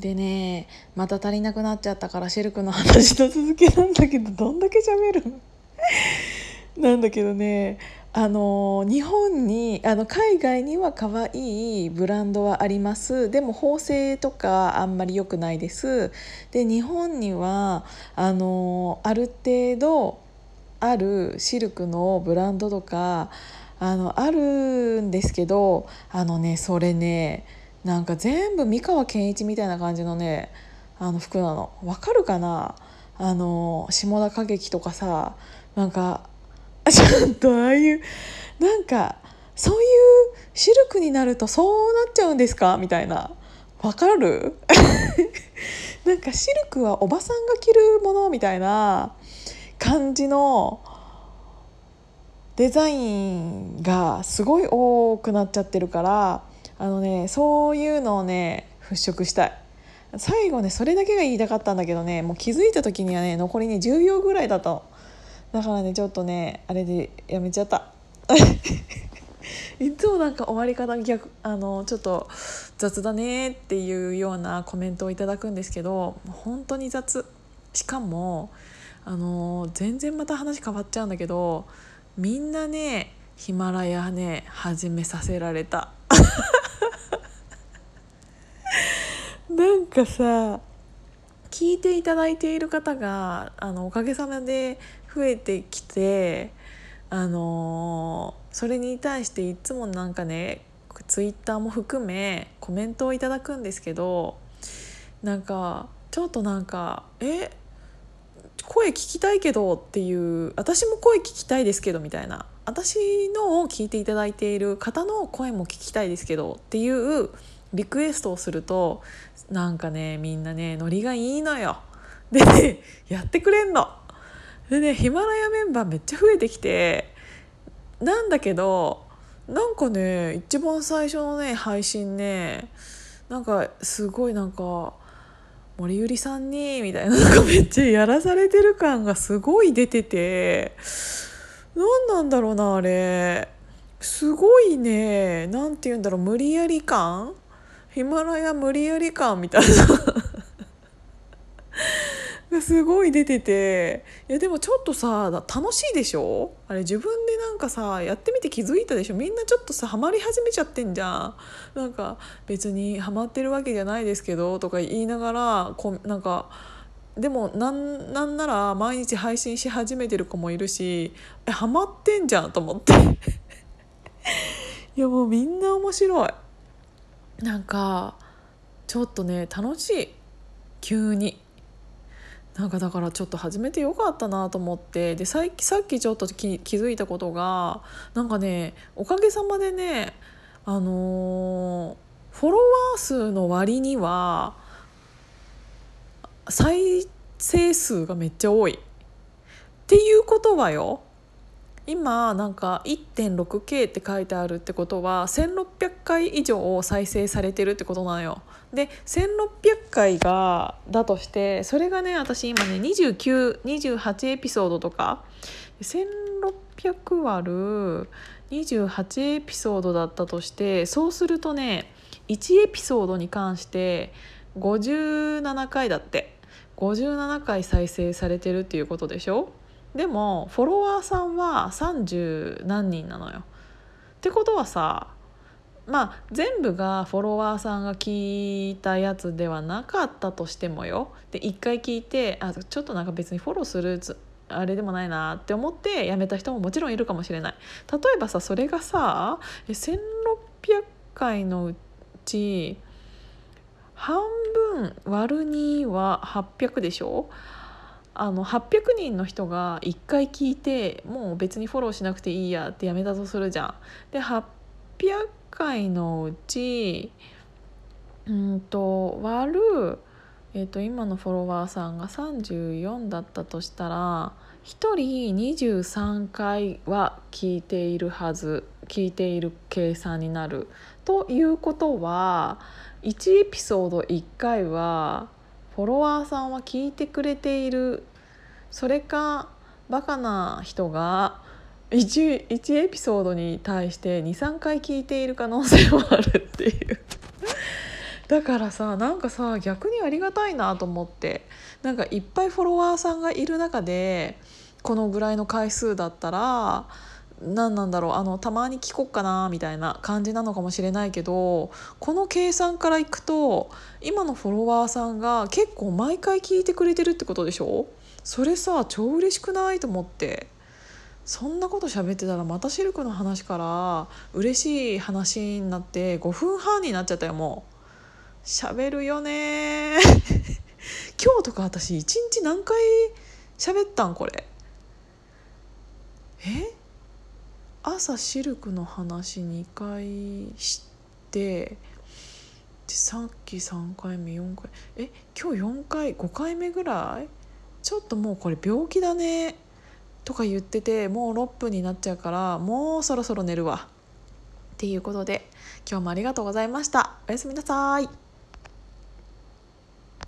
でねまた足りなくなっちゃったからシルクの話の続きなんだけどどんだけ喋るの？なんだけどねあの日本にあの海外には可愛いブランドはあります。でも縫製とかあんまり良くないです。で日本にはあのある程度あるシルクのブランドとかあのあるんですけどあのねそれねなんか全部三河健一みたいな感じのねあの服なの。わかるかな？あの下田景樹とかさなんか ちょっとああいうなんかそういうシルクになるとそうなっちゃうんですか？みたいな。わかる？なんかシルクはおばさんが着るもの？みたいな。感じのデザインがすごい多くなっちゃってるから。あのねそういうのをね払拭したい。最後ねそれだけが言いたかったんだけどねもう気づいた時にはね残りね10秒ぐらいだったのだからねちょっとねあれでやめちゃった。いつもなんか終わり方逆あのちょっと雑だねっていうようなコメントをいただくんですけど本当に雑。しかもあの全然また話変わっちゃうんだけどみんなねヒマラヤね始めさせられた。なんかさ聞いていただいている方があのおかげさまで増えてきてあのそれに対していつもなんかねツイッターも含めコメントをいただくんですけどなんかちょっとなんか「え声聞きたいけど」っていう「私も声聞きたいですけど」みたいな「私のを聞いていただいている方の声も聞きたいですけど」っていうリクエストをするとなんかねみんなねノリがいいのよ。でねやってくれんの。でねヒマラヤメンバーめっちゃ増えてきてなんだけどなんかね一番最初のね配信ねなんかすごいなんか森ゆりさんにみたいな なんかめっちゃやらされてる感がすごい出てて何なんだろうなあれすごいね何て言うんだろう無理やり感ヒマラヤ無理やり感みたいな。すごい出てて。いやでもちょっとさ楽しいでしょ？あれ自分でなんかさやってみて気づいたでしょ？みんなちょっとさハマり始めちゃってんじゃん。なんか別にハマってるわけじゃないですけどとか言いながらこなんかでもなんなんなら毎日配信し始めてる子もいるしハマってんじゃんと思って。いやもうみんな面白い。なんかちょっとね楽しい。急に。なんかだからちょっと始めてよかったなと思って。でさっきさっきちょっと気づいたことがなんかねおかげさまでねあのー、フォロワー数の割には再生数がめっちゃ多い。っていうことはよ今なんか 1.6K って書いてあるってことは1600回以上再生されてるってことなのよ。で1600回がだとしてそれがね私今ね2928エピソードとか1600割る28エピソードだったとしてそうするとね1エピソードに関して57回だって57回再生されてるっていうことでしょ？でもフォロワーさんは30何人なのよ。ってことはさまあ全部がフォロワーさんが聞いたやつではなかったとしてもよ。で1回聞いてあちょっとなんか別にフォローするあれでもないなって思ってやめた人ももちろんいるかもしれない。例えばさそれがさ1600回のうち半分割る2は800でしょ？あの800人の人が1回聞いてもう別にフォローしなくていいやってやめたとするじゃん。で800回のうちうんと割る、えー、と今のフォロワーさんが34だったとしたら1人23回は聞いているはず聞いている計算になる。ということは1エピソード1回はフォロワーさんは聞いてくれている。それかバカな人が 1, 1エピソードに対して23回聞いている可能性もあるっていう。だからさなんかさ逆にありがたいなと思って。なんかいっぱいフォロワーさんがいる中でこのぐらいの回数だったら何なんだろうあのたまに聞こっかなみたいな感じなのかもしれないけどこの計算からいくと今のフォロワーさんが結構毎回聞いてくれてるってことでしょ？それさ超嬉しくないと思って。そんなこと喋ってたらまたシルクの話から嬉しい話になって5分半になっちゃったよもう。喋るよね。今日とか私1日何回喋ったんこれ？え？朝シルクの話2回してさっき3回目4回え今日4回5回目ぐらい？ちょっともうこれ病気だねとか言っててもう6分になっちゃうからもうそろそろ寝るわ。っていうことで今日もありがとうございました。おやすみなさい。